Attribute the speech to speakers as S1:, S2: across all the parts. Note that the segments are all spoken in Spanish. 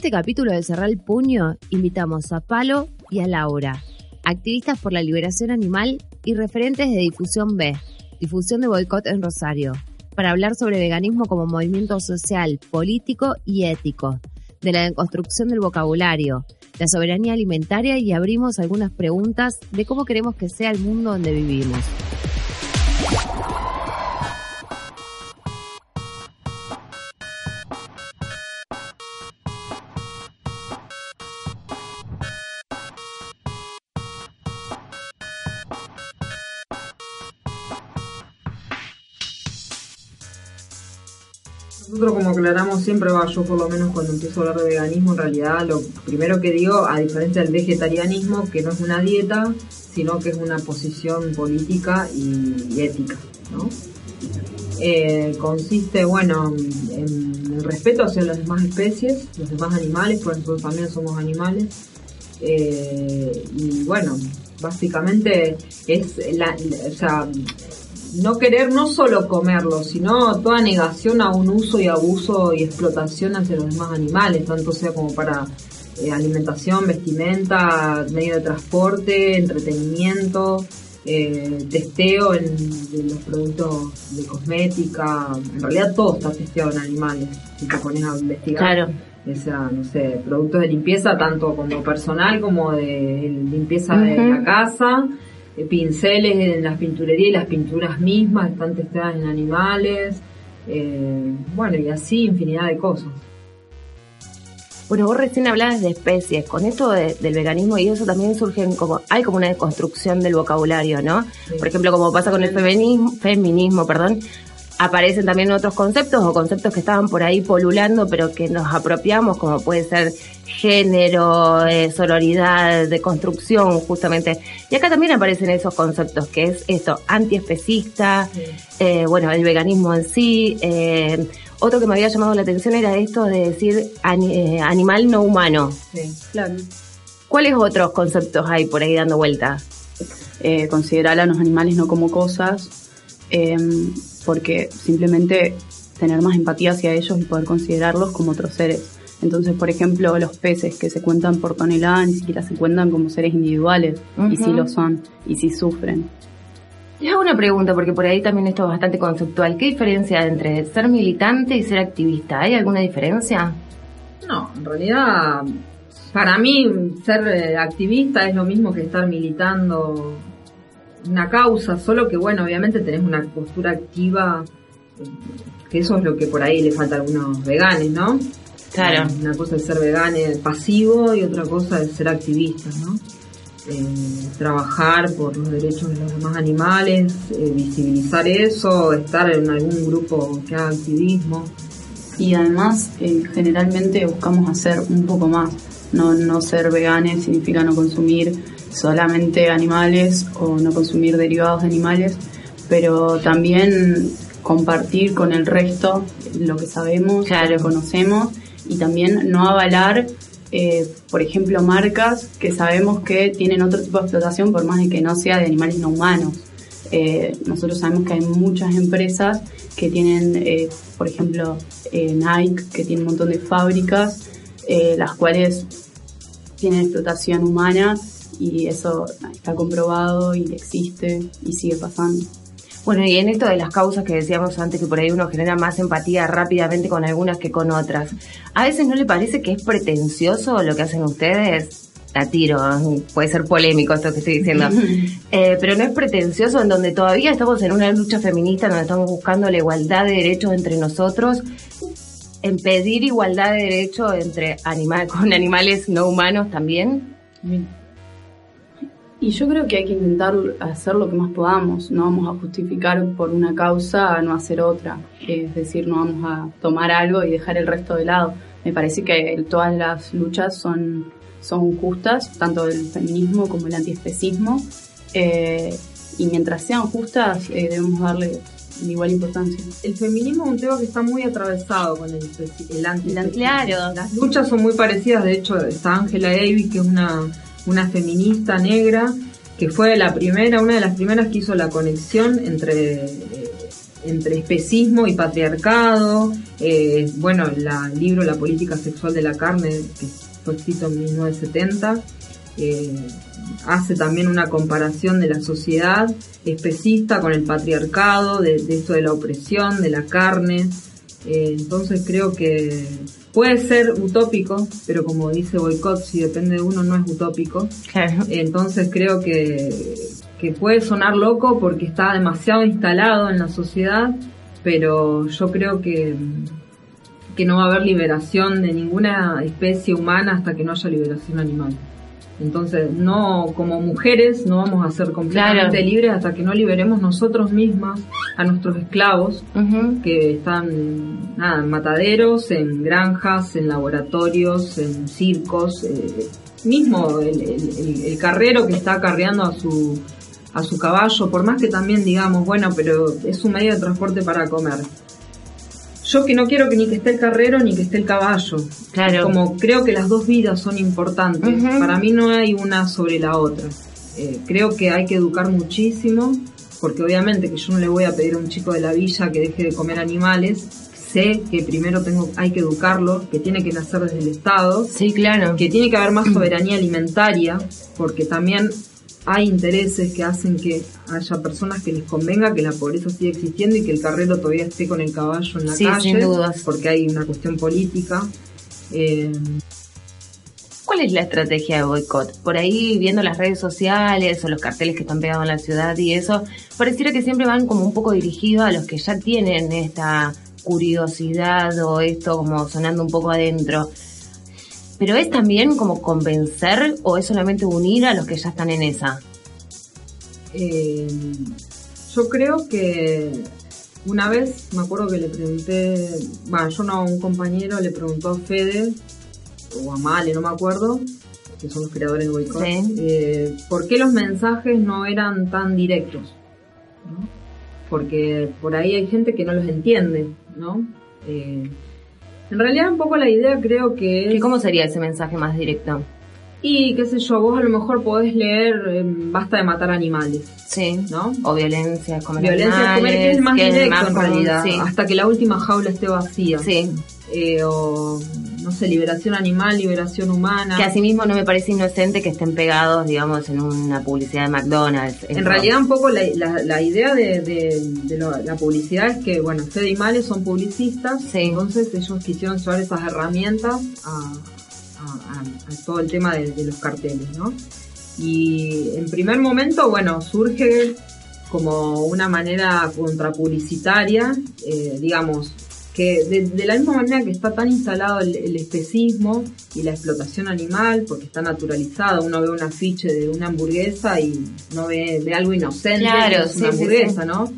S1: este capítulo de Cerrar el Puño invitamos a Palo y a Laura, activistas por la liberación animal y referentes de Difusión B, Difusión de Boicot en Rosario, para hablar sobre veganismo como movimiento social, político y ético, de la construcción del vocabulario, la soberanía alimentaria y abrimos algunas preguntas de cómo queremos que sea el mundo donde vivimos.
S2: Nosotros como aclaramos siempre, va, yo por lo menos cuando empiezo a hablar de veganismo, en realidad lo primero que digo, a diferencia del vegetarianismo, que no es una dieta, sino que es una posición política y, ética, ¿no? Eh, consiste, bueno, en el respeto hacia las demás especies, los demás animales, porque nosotros también somos animales. Eh, y bueno, básicamente es la, o sea, no querer no solo comerlo, sino toda negación a un uso y abuso y explotación hacia los demás animales, tanto sea como para eh, alimentación, vestimenta, medio de transporte, entretenimiento, eh, testeo en, los productos de cosmética, en realidad todo está testeado en animales, si te pones a investigar.
S1: Claro.
S2: O sea, no sé, productos de limpieza tanto como personal como de limpieza de la casa pinceles en las pinturerías y las pinturas mismas están testadas en animales, eh, bueno, y así infinidad de cosas.
S1: Bueno, vos recién hablabas de especies, con esto del veganismo y eso también surgen como, hay como una deconstrucción del vocabulario, ¿no? Por ejemplo, como pasa con el feminismo, feminismo, perdón, aparecen también otros conceptos o conceptos que estaban por ahí polulando, pero que nos apropiamos, como puede ser género, eh, sororidad, de construcción, justamente. Y acá también aparecen esos conceptos, que es esto, antiespecista, eh, bueno, el veganismo en sí. Eh, otro que me había llamado la atención era esto de decir animal no humano.
S2: Sí, claro.
S1: ¿Cuáles otros conceptos hay por ahí dando vuelta?
S3: considerar a los animales no como cosas, porque simplemente tener más empatía hacia ellos y poder considerarlos como otros seres. Entonces, por ejemplo, los peces que se cuentan por tonelada ni siquiera se cuentan como seres individuales, y sí lo son, y sí sufren.
S1: Y hago una pregunta, porque por ahí también esto es bastante conceptual. ¿Qué diferencia hay entre ser militante y ser activista? ¿Hay alguna diferencia?
S2: No, en realidad, para mí, ser eh, activista es lo mismo que estar militando una causa, solo que bueno, obviamente tenés una postura activa, que eso es lo que por ahí le falta a algunos veganes, ¿no?
S1: Claro.
S2: Una cosa es ser vegano pasivo y otra cosa es ser activista, ¿no? Eh, trabajar por los derechos de los demás animales, eh, visibilizar eso, estar en algún grupo que haga activismo.
S3: Y además, eh, generalmente buscamos hacer un poco más. No, no ser veganes significa no consumir solamente animales o no consumir derivados de animales, pero también compartir con el resto lo que sabemos, lo que conocemos y también no avalar, eh, por ejemplo, marcas que sabemos que tienen otro tipo de explotación por más de que no sea de animales no humanos. Eh, nosotros sabemos que hay muchas empresas que tienen, eh, por ejemplo, Nike, que tiene un montón de fábricas, las cuales tienen explotación humana y eso está comprobado y existe y sigue pasando.
S1: Bueno, y en esto de las causas que decíamos antes, que por ahí uno genera más empatía rápidamente con algunas que con otras, ¿a veces no le parece que es pretencioso lo que hacen ustedes? La tiro, puede ser polémico esto que estoy diciendo, eh, pero no es pretencioso en donde todavía estamos en una lucha feminista, donde estamos buscando la igualdad de derechos entre nosotros, en pedir igualdad de derechos entre animales con animales no humanos también.
S3: Y yo creo que hay que intentar hacer lo que más podamos. No vamos a justificar por una causa a no hacer otra. Es decir, no vamos a tomar algo y dejar el resto de lado. Me parece que todas las luchas son, son justas, tanto el feminismo como el antiespecismo. Eh, y mientras sean justas, eh, debemos darle igual importancia.
S2: El feminismo es un tema que está muy atravesado con el, el antiespecismo.
S1: Claro.
S2: Las luchas son muy parecidas. De hecho, está Angela Davis, que es una una feminista negra que fue la primera, una de las primeras que hizo la conexión entre eh, entre especismo y patriarcado. Eh, bueno, el libro La política sexual de la carne, que fue escrito en 1970, eh, hace también una comparación de la sociedad especista con el patriarcado, de, esto de la opresión, de la carne. Eh, entonces creo que puede ser utópico, pero como dice Boicot, si depende de uno no es utópico. Entonces creo que, que puede sonar loco porque está demasiado instalado en la sociedad, pero yo creo que, que no va a haber liberación de ninguna especie humana hasta que no haya liberación animal. Entonces, no, como mujeres, no vamos a ser completamente libres hasta que no liberemos nosotros mismas a nuestros esclavos que están nada, en mataderos, en granjas, en laboratorios, en circos. Eh, mismo el, el, carrero que está carreando a su, a su caballo, por más que también digamos, bueno, pero es un medio de transporte para comer yo que no quiero que ni que esté el carrero ni que esté el caballo. Claro. Como creo que las dos vidas son importantes. Para mí no hay una sobre la otra. Eh, creo que hay que educar muchísimo, porque obviamente que yo no le voy a pedir a un chico de la villa que deje de comer animales. Sé que primero tengo, hay que educarlo, que tiene que nacer desde el Estado.
S1: Sí, claro.
S2: Que tiene que haber más soberanía alimentaria, porque también hay intereses que hacen que haya personas que les convenga que la pobreza siga existiendo y que el carrero todavía esté con el caballo en la calle, sin dudas. porque hay una cuestión política. Eh,
S1: ¿Cuál es la estrategia de boicot? Por ahí, viendo las redes sociales o los carteles que están pegados en la ciudad y eso, pareciera que siempre van como un poco dirigidos a los que ya tienen esta curiosidad o esto como sonando un poco adentro pero es también como convencer o es solamente unir a los que ya están en esa.
S2: Eh, yo creo que una vez me acuerdo que le pregunté, bueno, yo no, un compañero le preguntó a Fede o a Male, no me acuerdo, que son los creadores de Boycott, eh, ¿por qué los mensajes no eran tan directos? Porque por ahí hay gente que no los entiende, ¿no? Eh, en realidad un poco la idea creo que
S1: es... ¿Cómo sería ese mensaje más directo?
S2: Y qué sé yo, vos a lo mejor podés leer em, Basta de matar animales.
S1: Sí. ¿No? O violencia
S2: comer Violencia comer, que es más directo en realidad. Hasta que la última jaula esté vacía.
S1: Sí.
S2: Eh, o no sé, liberación animal, liberación humana.
S1: Que asimismo no me parece inocente que estén pegados, digamos, en una publicidad de McDonald's.
S2: En realidad un poco la, la, idea de, de, la publicidad es que, bueno, Fede y Males son publicistas, entonces ellos quisieron llevar esas herramientas a, todo el tema de, los carteles, ¿no? Y en primer momento, bueno, surge como una manera contrapublicitaria, eh, digamos, que de, la misma manera que está tan instalado el, especismo y la explotación animal, porque está naturalizado, uno ve un afiche de una hamburguesa y no ve, algo inocente,
S1: claro,
S2: es una hamburguesa, ¿no?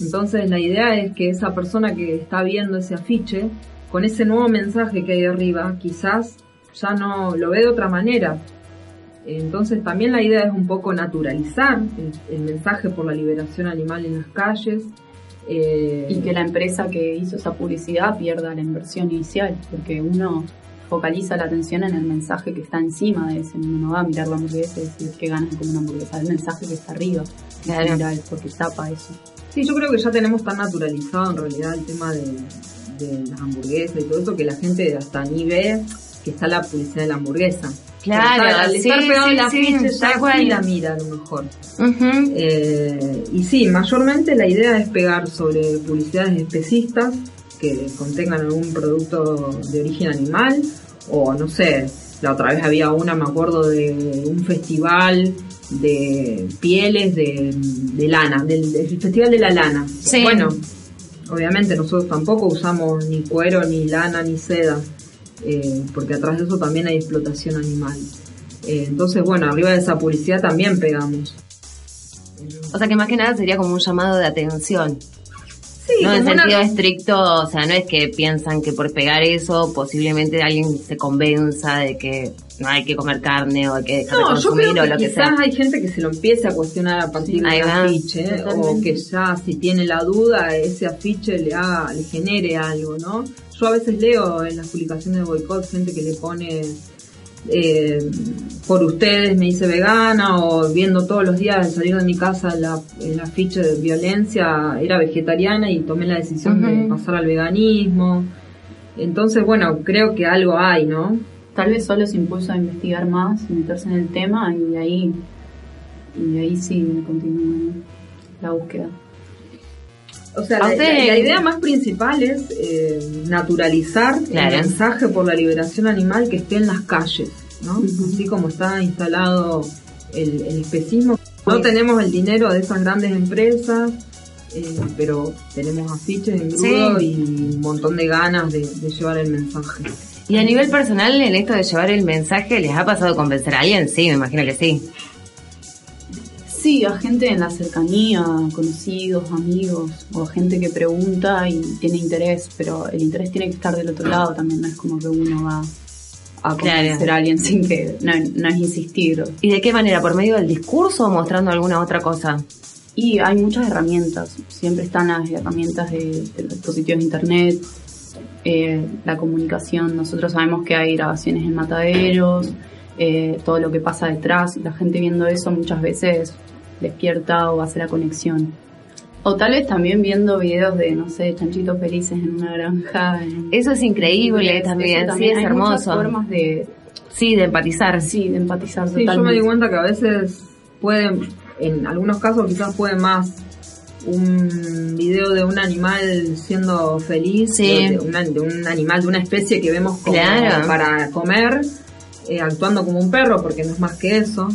S2: Entonces la idea es que esa persona que está viendo ese afiche, con ese nuevo mensaje que hay arriba, quizás ya no lo ve de otra manera. Entonces también la idea es un poco naturalizar el mensaje por la liberación animal en las calles,
S3: eh, y que la empresa que hizo esa publicidad pierda la inversión inicial, porque uno focaliza la atención en el mensaje que está encima de ese. Uno no va a mirar la hamburguesa y decir que ganan como una hamburguesa. El mensaje que está arriba, claro. porque tapa eso.
S2: Sí, yo creo que ya tenemos tan naturalizado en realidad el tema de, de las hamburguesas y todo eso que la gente hasta ni ve que está la publicidad de la hamburguesa.
S1: Claro,
S2: al estar pegado en la sí, la mira a lo mejor. Eh, y sí, mayormente la idea es pegar sobre publicidades especistas que contengan algún producto de origen animal o no sé, la otra vez había una, me acuerdo de un festival de pieles de, lana, del, festival de la lana. Bueno, obviamente nosotros tampoco usamos ni cuero, ni lana, ni seda. Eh, porque atrás de eso también hay explotación animal. Eh, entonces, bueno, arriba de esa publicidad también pegamos.
S1: O sea que más que nada sería como un llamado de atención. Sí, no en sentido estricto, o sea, no es que piensan que por pegar eso posiblemente alguien se convenza de que no hay que comer carne o hay que dejar de consumir o lo que
S2: quizás hay gente que se lo empiece a cuestionar a partir del afiche o que ya si tiene la duda ese afiche le, le genere algo, ¿no? Yo a veces leo en las publicaciones de boicot gente que le pone eh, por ustedes me hice vegana o viendo todos los días al salir de mi casa la, el afiche de violencia era vegetariana y tomé la decisión de pasar al veganismo. Entonces, bueno, creo que algo hay, ¿no?
S3: Tal vez solo se impulsa a investigar más, meterse en el tema y ahí, y ahí sí continúa la búsqueda.
S2: O sea, la, idea más principal es eh, naturalizar el mensaje por la liberación animal que esté en las calles, ¿no? Así como está instalado el, especismo. No tenemos el dinero de esas grandes empresas, eh, pero tenemos afiches en grudo y un montón de ganas de, llevar el mensaje.
S1: Y a nivel personal, en esto de llevar el mensaje, ¿les ha pasado convencer a alguien? Sí, me imagino que sí.
S3: Sí, a gente en la cercanía, conocidos, amigos, o gente que pregunta y tiene interés, pero el interés tiene que estar del otro lado también, no es como que uno va a convencer a alguien sin que, no, es insistir.
S1: ¿Y de qué manera? ¿Por medio del discurso o mostrando alguna otra cosa?
S3: Y hay muchas herramientas, siempre están las herramientas de, los dispositivos de internet, eh, la comunicación, nosotros sabemos que hay grabaciones en mataderos, eh, todo lo que pasa detrás, la gente viendo eso muchas veces despierta o hace la conexión. O tal vez también viendo videos de, no sé, chanchitos felices en una granja.
S1: eso es increíble también, sí, es hermoso.
S3: formas de...
S1: Sí, de empatizar.
S3: Sí, de empatizar
S2: sí, yo me di cuenta que a veces pueden, en algunos casos quizás puede más un video de un animal siendo feliz, de, un animal de una especie que vemos como para comer, eh, actuando como un perro, porque no es más que eso,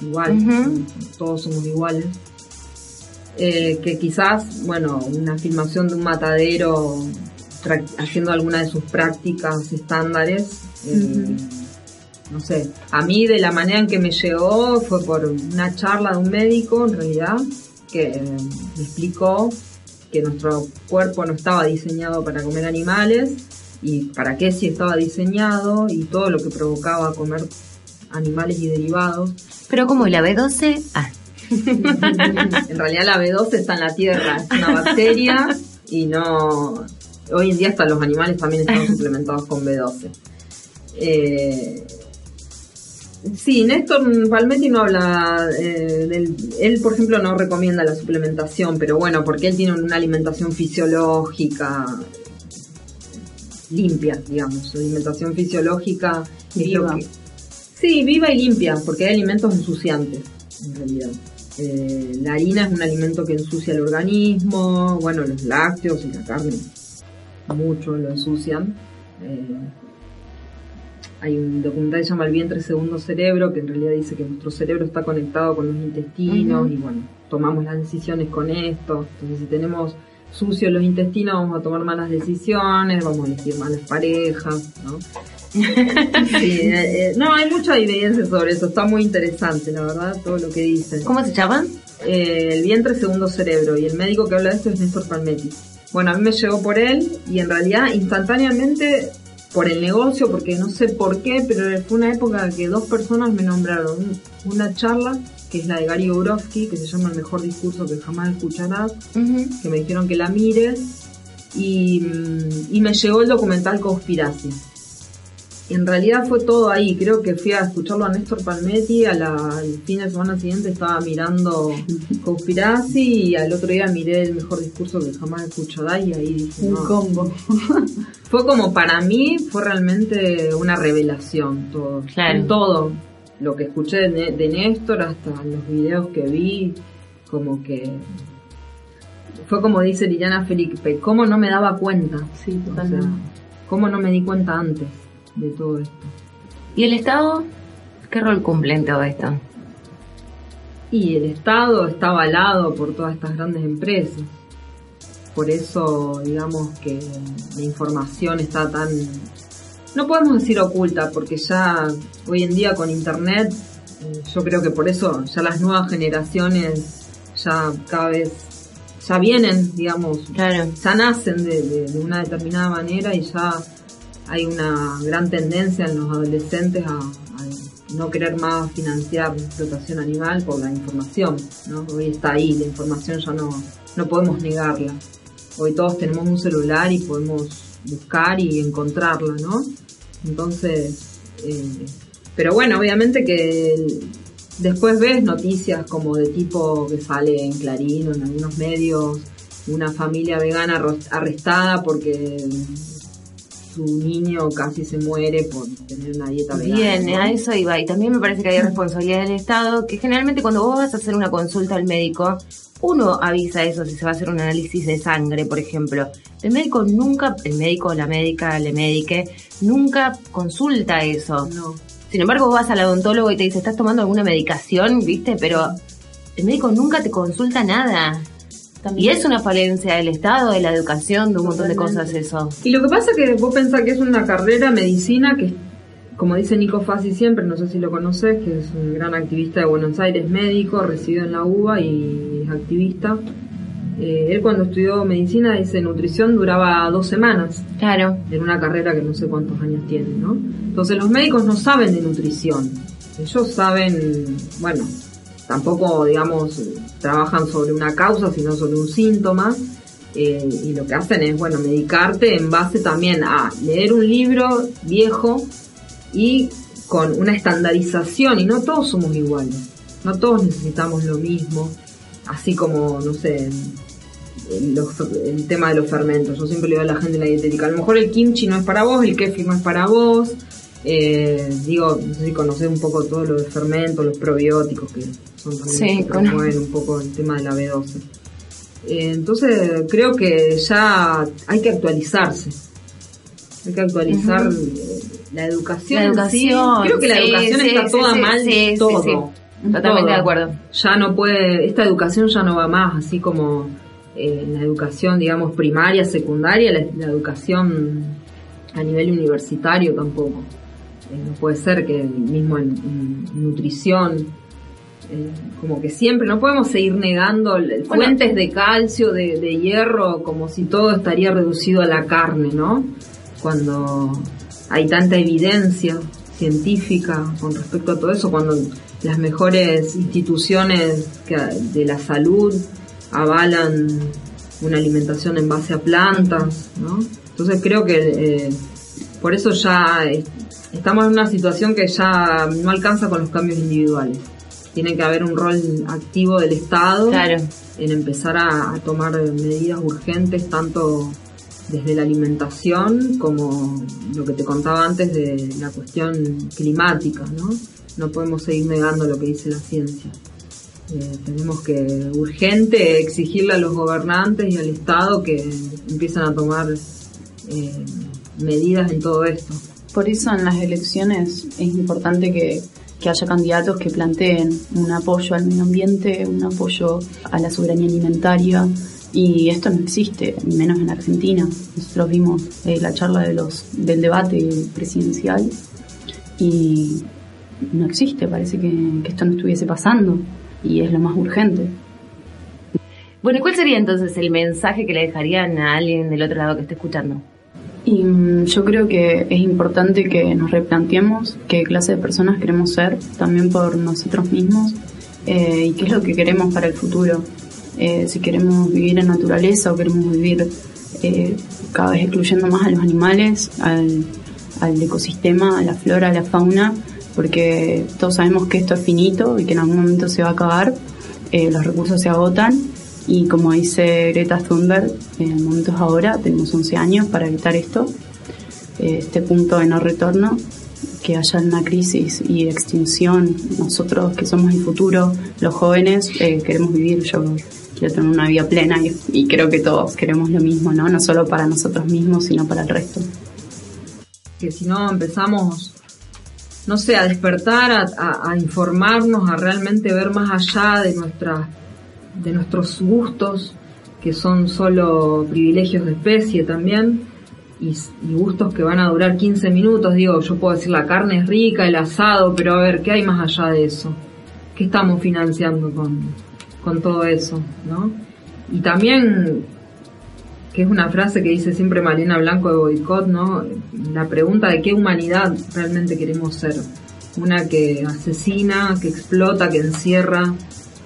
S2: igual, todos somos iguales. Eh, que quizás, bueno, una filmación de un matadero haciendo alguna de sus prácticas estándares, eh, no sé, a mí de la manera en que me llegó fue por una charla de un médico, en realidad, que me explicó que nuestro cuerpo no estaba diseñado para comer animales y para qué si estaba diseñado y todo lo que provocaba comer animales y derivados.
S1: Pero como la B12, ah.
S2: en realidad la B12 está en la tierra, es una bacteria y no... Hoy en día hasta los animales también están suplementados con B12. Eh, sí, Néstor Palmetti no habla eh, del... Él, por ejemplo, no recomienda la suplementación, pero bueno, porque él tiene una alimentación fisiológica limpia, digamos, alimentación fisiológica.
S3: Viva.
S2: sí, viva y limpia, porque hay alimentos ensuciantes, en realidad. Eh, la harina es un alimento que ensucia el organismo, bueno, los lácteos y la carne mucho lo ensucian. Eh, hay un documental que se llama El vientre segundo cerebro, que en realidad dice que nuestro cerebro está conectado con los intestinos y bueno, tomamos las decisiones con esto. Entonces si tenemos sucios los intestinos, vamos a tomar malas decisiones, vamos a elegir malas parejas, ¿no? Eh, eh, no, hay mucha evidencia sobre eso, está muy interesante, la verdad, todo lo que dicen.
S1: ¿Cómo se llaman?
S2: Eh, el vientre segundo cerebro, y el médico que habla de esto es Néstor Palmetti. Bueno, a mí me llegó por él, y en realidad instantáneamente por el negocio, porque no sé por qué, pero fue una época que dos personas me nombraron una charla que es la de Gary Borowski, que se llama El mejor discurso que jamás escucharás, que me dijeron que la mire, y, mm, y me llegó el documental Conspiracy. En realidad fue todo ahí, creo que fui a escucharlo a Néstor Palmetti, a al fin de semana siguiente estaba mirando Conspiracy y al otro día miré el mejor discurso que jamás escucharás y ahí dije,
S3: un combo.
S2: fue como para mí, fue realmente una revelación todo. Claro. Todo lo que escuché de, Néstor hasta los videos que vi, como que fue como dice Liliana Felipe, ¿cómo no me daba cuenta?
S3: Sí, totalmente.
S2: ¿Cómo no me di cuenta antes de todo esto?
S1: ¿Y el Estado? ¿Qué rol cumple en todo esto?
S2: Y el Estado está avalado por todas estas grandes empresas. Por eso, digamos que la información está tan no podemos decir oculta, porque ya hoy en día con Internet, eh, yo creo que por eso ya las nuevas generaciones ya cada vez, ya vienen, digamos,
S1: claro.
S2: ya nacen de, una determinada manera y ya hay una gran tendencia en los adolescentes a, no querer más financiar explotación animal por la información, ¿no? Hoy está ahí, la información ya no, no podemos negarla. Hoy todos tenemos un celular y podemos buscar y encontrarla, ¿no? Entonces, eh, pero bueno, obviamente que después ves noticias como de tipo que sale en Clarín o en algunos medios, una familia vegana arrestada porque su niño casi se muere por tener una dieta vegana.
S1: Bien, a eso iba. Y también me parece que hay responsabilidad del Estado, que generalmente cuando vos vas a hacer una consulta al médico, uno avisa eso si se va a hacer un análisis de sangre, por ejemplo. El médico nunca, el médico, la médica, le médique, nunca consulta eso.
S2: No.
S1: Sin embargo, vos vas al odontólogo y te dice, ¿estás tomando alguna medicación? ¿Viste? Pero el médico nunca te consulta nada. Y es una falencia del Estado, de la educación, de un montón de cosas eso.
S2: Y lo que pasa es que vos pensás que es una carrera medicina que, como dice Nico Fassi siempre, no sé si lo conoces, que es un gran activista de Buenos Aires, médico, residió en la UBA y es activista. Eh, él cuando estudió medicina, dice, nutrición duraba dos semanas.
S1: Claro.
S2: En una carrera que no sé cuántos años tiene, ¿no? Entonces los médicos no saben de nutrición. Ellos saben, bueno, tampoco, digamos, trabajan sobre una causa, sino sobre un síntoma. Eh, y lo que hacen es, bueno, medicarte en base también a leer un libro viejo y con una estandarización, y no todos somos iguales, no todos necesitamos lo mismo, así como, no sé, el, tema de los fermentos. Yo siempre le digo a la gente en la dietética, a lo mejor el kimchi no es para vos, el kefir no es para vos. Eh, digo, no sé si conocés un poco todo lo de fermentos, los probióticos que son también que un poco el tema de la B12. Eh, entonces creo que ya hay que actualizarse. Hay que actualizar eh, la educación.
S1: La educación.
S2: Creo que la educación está toda mal todo.
S1: Totalmente de acuerdo.
S2: Ya no puede, esta educación ya no va más, así como eh, la educación, digamos, primaria, secundaria, la, educación a nivel universitario tampoco. No puede ser que mismo en nutrición eh, como que siempre, no podemos seguir negando fuentes de calcio, de, hierro, como si todo estaría reducido a la carne, ¿no? Cuando hay tanta evidencia científica con respecto a todo eso, cuando las mejores instituciones de la salud avalan una alimentación en base a plantas, ¿no? Entonces creo que eh, por eso ya estamos en una situación que ya no alcanza con los cambios individuales tiene que haber un rol activo del Estado en empezar a, tomar medidas urgentes, tanto desde la alimentación como lo que te contaba antes de la cuestión climática, ¿no? No podemos seguir negando lo que dice la ciencia. Eh, tenemos que urgente exigirle a los gobernantes y al Estado que empiecen a tomar eh, medidas en todo esto.
S3: Por eso en las elecciones es importante que que haya candidatos que planteen un apoyo al medio ambiente, un apoyo a la soberanía alimentaria. Y esto no existe, menos en Argentina. Nosotros vimos eh, la charla de los, del debate presidencial y no existe, parece que, que esto no estuviese pasando y es lo más urgente.
S1: Bueno, ¿cuál sería entonces el mensaje que le dejarían a alguien del otro lado que esté escuchando?
S3: Y mm, yo creo que es importante que nos replanteemos qué clase de personas queremos ser, también por nosotros mismos, eh, y qué es lo que queremos para el futuro. Eh, si queremos vivir en naturaleza o queremos vivir eh, cada vez excluyendo más a los animales, al, al ecosistema, a la flora, a la fauna, porque todos sabemos que esto es finito y que en algún momento se va a acabar, los recursos se agotan y como dice Greta Thunberg, en el momento es ahora, tenemos 11 años para evitar esto, este punto de no retorno, que haya una crisis y extinción. Nosotros que somos el futuro, los jóvenes, eh, queremos vivir, yo quiero tener una vida plena y, creo que todos queremos lo mismo, ¿no? No solo para nosotros mismos, sino para el resto.
S2: Que si no empezamos no sé, a despertar, a, informarnos, a realmente ver más allá de nuestras de nuestros gustos, que son solo privilegios de especie también, y, gustos que van a durar 15 minutos. Digo, yo puedo decir la carne es rica, el asado, pero a ver, ¿qué hay más allá de eso? ¿Qué estamos financiando con, con todo eso? ¿no? Y también, que es una frase que dice siempre Malena Blanco de Boicot, ¿no? La pregunta de qué humanidad realmente queremos ser. Una que asesina, que explota, que encierra,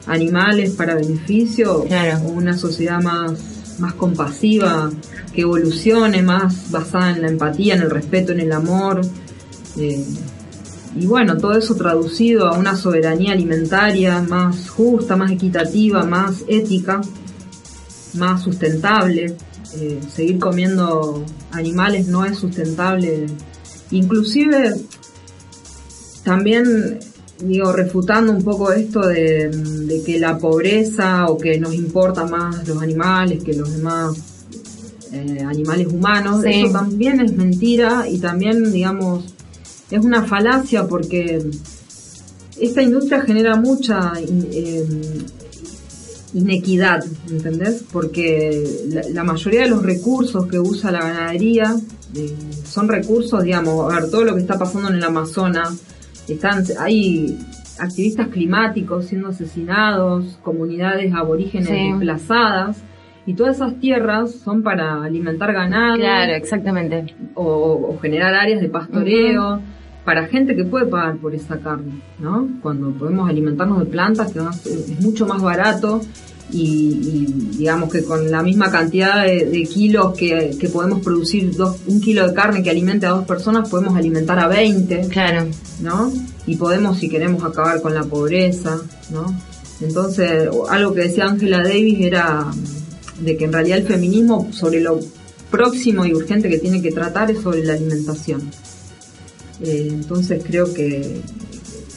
S2: animales para beneficio o una sociedad más, más compasiva, que evolucione, más basada en la empatía, en el respeto, en el amor. Eh, y bueno, todo eso traducido a una soberanía alimentaria más justa, más equitativa, más ética, más sustentable. Eh, seguir comiendo animales no es sustentable. Inclusive también digo, refutando un poco esto de, que la pobreza o que nos importa más los animales que los demás eh, animales humanos, eso también es mentira y también, digamos, es una falacia porque esta industria genera mucha eh, inequidad, ¿entendés? Porque la, mayoría de los recursos que usa la ganadería eh, son recursos, digamos, a ver, todo lo que está pasando en el Amazonas, están, hay activistas climáticos siendo asesinados, comunidades aborígenes desplazadas, y todas esas tierras son para alimentar ganado.
S1: Claro, exactamente.
S2: O, generar áreas de pastoreo. Para gente que puede pagar por esa carne, ¿no? Cuando podemos alimentarnos de plantas, que es mucho más barato y, digamos que con la misma cantidad de, kilos que, podemos producir dos, un kilo de carne que alimente a dos personas, podemos alimentar a 20.
S1: Claro.
S2: ¿No? Y podemos, si queremos, acabar con la pobreza, ¿no? Entonces, algo que decía Angela Davis era de que en realidad el feminismo sobre lo próximo y urgente que tiene que tratar es sobre la alimentación. Eh, entonces creo que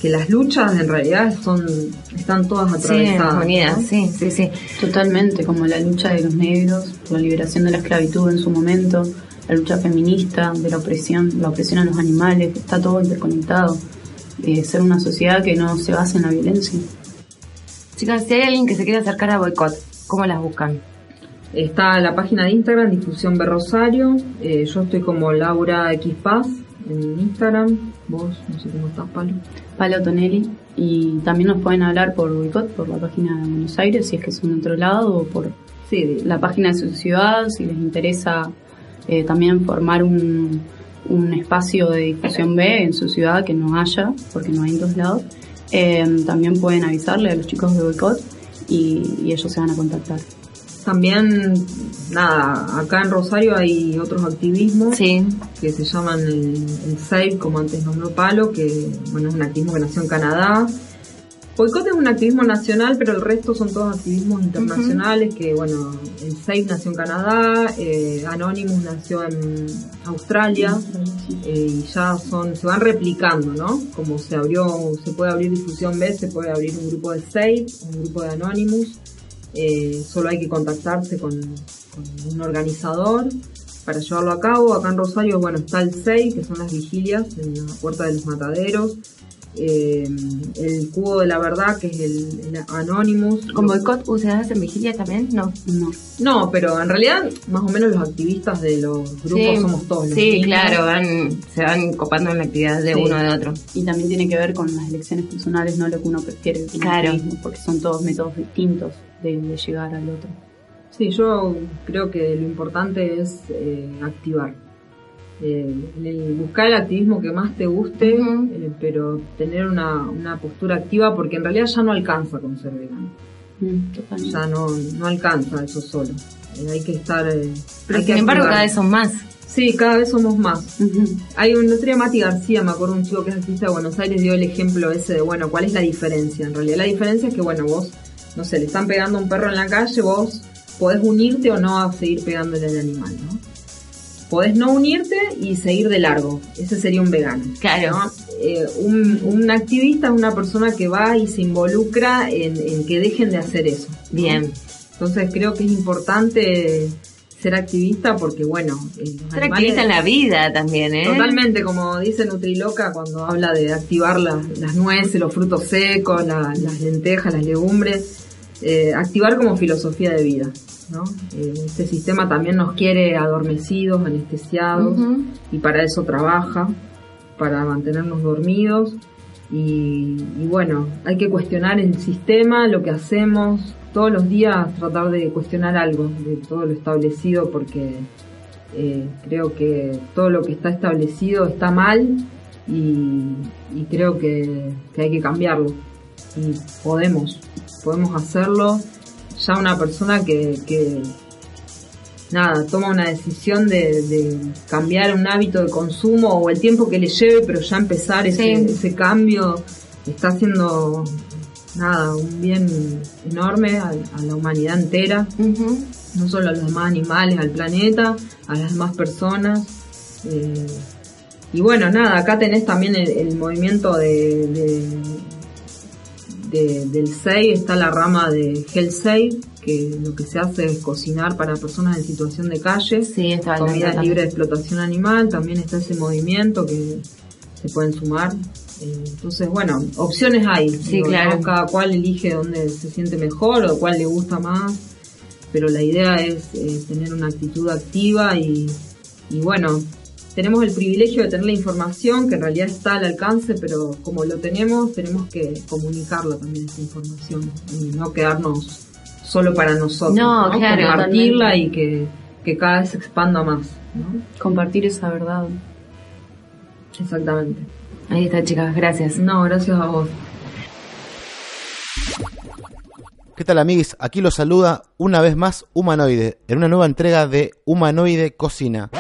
S2: que las luchas en realidad son están todas atravesadas.
S1: Sí, sí, sí,
S3: Totalmente, como la lucha de los negros, la liberación de la esclavitud en su momento, la lucha feminista, de la opresión, la opresión a los animales, está todo interconectado. Eh, ser una sociedad que no se basa en la violencia.
S1: Chicas, si hay alguien que se quiere acercar a Boicot, ¿cómo las buscan?
S2: Está la página de Instagram, Difusión Berrosario. Eh, yo estoy como Laura X Paz en Instagram. Vos, no sé cómo estás, Palo.
S3: Palo Tonelli. Y también nos pueden hablar por boicot, por la página de Buenos Aires, si es que son de otro lado, o por sí, la página de su ciudad, si les interesa eh, también formar un, un espacio de difusión B en su ciudad que no haya, porque no hay en todos lados. Eh, también pueden avisarle a los chicos de boicot y, y ellos se van a contactar.
S2: También, nada, acá en Rosario hay otros activismos que se llaman el, SAVE, como antes nombró Palo, que bueno, es un activismo que nació en Canadá. Boicot es un activismo nacional, pero el resto son todos activismos internacionales, que bueno, el SAVE nació en Canadá, eh, Anonymous nació en Australia, eh, y ya son, se van replicando, ¿no? Como se abrió, se puede abrir difusión B, se puede abrir un grupo de SAVE, un grupo de Anonymous, eh, solo hay que contactarse con, un organizador para llevarlo a cabo. Acá en Rosario, bueno, está el 6, que son las vigilias en la Puerta de los Mataderos. Eh, el Cubo de la Verdad, que es el, Anonymous.
S1: ¿Con boicot ustedes hacen vigilia también? No.
S2: no. No, pero en realidad, más o menos los activistas de los grupos somos todos.
S1: sí, claro, se van copando en la actividad de uno de otro.
S3: Y también tiene que ver con las elecciones personales, no lo que uno prefiere.
S1: Claro.
S3: porque son todos métodos distintos de, llegar al otro.
S2: Sí, yo creo que lo importante es eh, activar. Eh, buscar el activismo que más te guste, eh, pero tener una, una, postura activa porque en realidad ya no alcanza con ser vegano. Mm, ya no, no alcanza eso solo. hay que estar...
S1: pero sin embargo cada vez son más.
S2: Sí, cada vez somos más. Hay un otro Mati García, me acuerdo un chico que es artista de Buenos Aires, dio el ejemplo ese de, bueno, ¿cuál es la diferencia? En realidad la diferencia es que, bueno, vos no sé, le están pegando a un perro en la calle, vos podés unirte o no a seguir pegándole al animal, ¿no? Podés no unirte y seguir de largo. Ese sería un vegano.
S1: Claro.
S2: Eh, un, activista es una persona que va y se involucra en, que dejen de hacer eso.
S1: Bien.
S2: Entonces creo que es importante ser activista porque, bueno...
S1: Eh, ser activista en la vida también, ¿eh?
S2: Totalmente, como dice Nutriloca cuando habla de activar las nueces, los frutos secos, las lentejas, las legumbres eh, activar como filosofía de vida. ¿no? Eh, este sistema también nos quiere adormecidos, anestesiados, y para eso trabaja, para mantenernos dormidos. Y, bueno, hay que cuestionar el sistema, lo que hacemos, todos los días tratar de cuestionar algo de todo lo establecido, porque eh, creo que todo lo que está establecido está mal y, creo que hay que cambiarlo. Y podemos podemos hacerlo. Ya una persona que, nada, toma una decisión de, cambiar un hábito de consumo o el tiempo que le lleve, pero ya empezar ese, ese cambio está haciendo nada, un bien enorme a, la humanidad entera, no solo a los demás animales, al planeta, a las demás personas. Eh, y bueno, nada, acá tenés también el, movimiento de, del SEI, está la rama de Hell SEI, que lo que se hace es cocinar para personas en situación de calle,
S1: sí, está
S2: comida libre de explotación animal, también está ese movimiento que se pueden sumar. Eh, entonces, bueno, opciones hay.
S1: Sí, claro.
S2: Cada cual elige dónde se siente mejor o cuál le gusta más, pero la idea es eh, tener una actitud activa y, y bueno, tenemos el privilegio de tener la información que en realidad está al alcance, pero como lo tenemos, tenemos que comunicarla también esa información y no quedarnos solo para nosotros.
S1: No, claro.
S2: Compartirla y que, que, cada vez se expanda más. ¿no?
S3: Compartir esa verdad.
S2: Exactamente.
S1: Ahí está, chicas, gracias.
S2: No, gracias a vos.
S4: ¿Qué tal amigos? Aquí los saluda una vez más Humanoide, en una nueva entrega de Humanoide Cocina.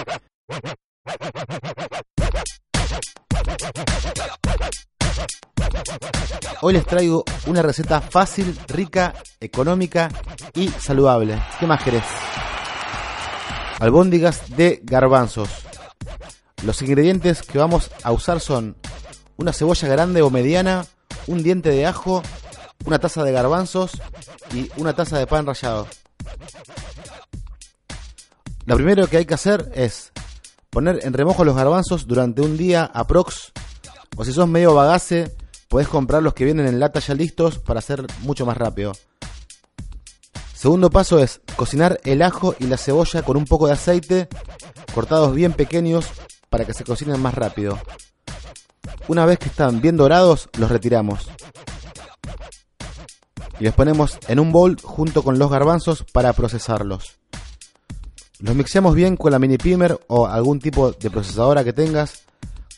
S4: Hoy les traigo una receta fácil, rica, económica y saludable. ¿Qué más querés? Albóndigas de garbanzos. Los ingredientes que vamos a usar son una cebolla grande o mediana, un diente de ajo, una taza de garbanzos y una taza de pan rallado. Lo primero que hay que hacer es poner en remojo los garbanzos durante un día aprox. O si sos medio bagace, podés comprar los que vienen en lata ya listos para hacer mucho más rápido. Segundo paso es cocinar el ajo y la cebolla con un poco de aceite, cortados bien pequeños para que se cocinen más rápido. Una vez que están bien dorados, los retiramos. Y los ponemos en un bowl junto con los garbanzos para procesarlos. Los mixeamos bien con la mini pimer o algún tipo de procesadora que tengas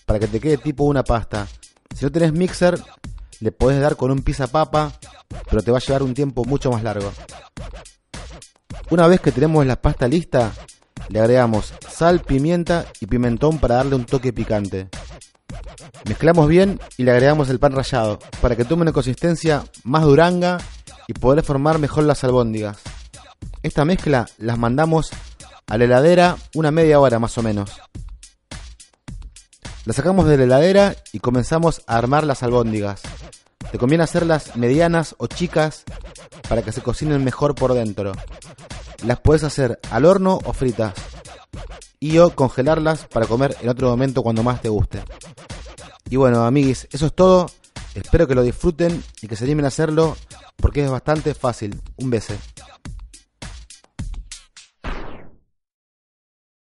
S4: para que te quede tipo una pasta. Si no tenés mixer, le podés dar con un pizza papa, pero te va a llevar un tiempo mucho más largo. Una vez que tenemos la pasta lista, le agregamos sal, pimienta y pimentón para darle un toque picante. Mezclamos bien y le agregamos el pan rallado para que tome una consistencia más duranga y poder formar mejor las albóndigas. Esta mezcla las mandamos a la heladera una media hora más o menos. La sacamos de la heladera y comenzamos a armar las albóndigas. Te conviene hacerlas medianas o chicas para que se cocinen mejor por dentro. Las puedes hacer al horno o fritas. Y o congelarlas para comer en otro momento cuando más te guste. Y bueno, amiguis, eso es todo. Espero que lo disfruten y que se animen a hacerlo porque es bastante fácil. Un beso.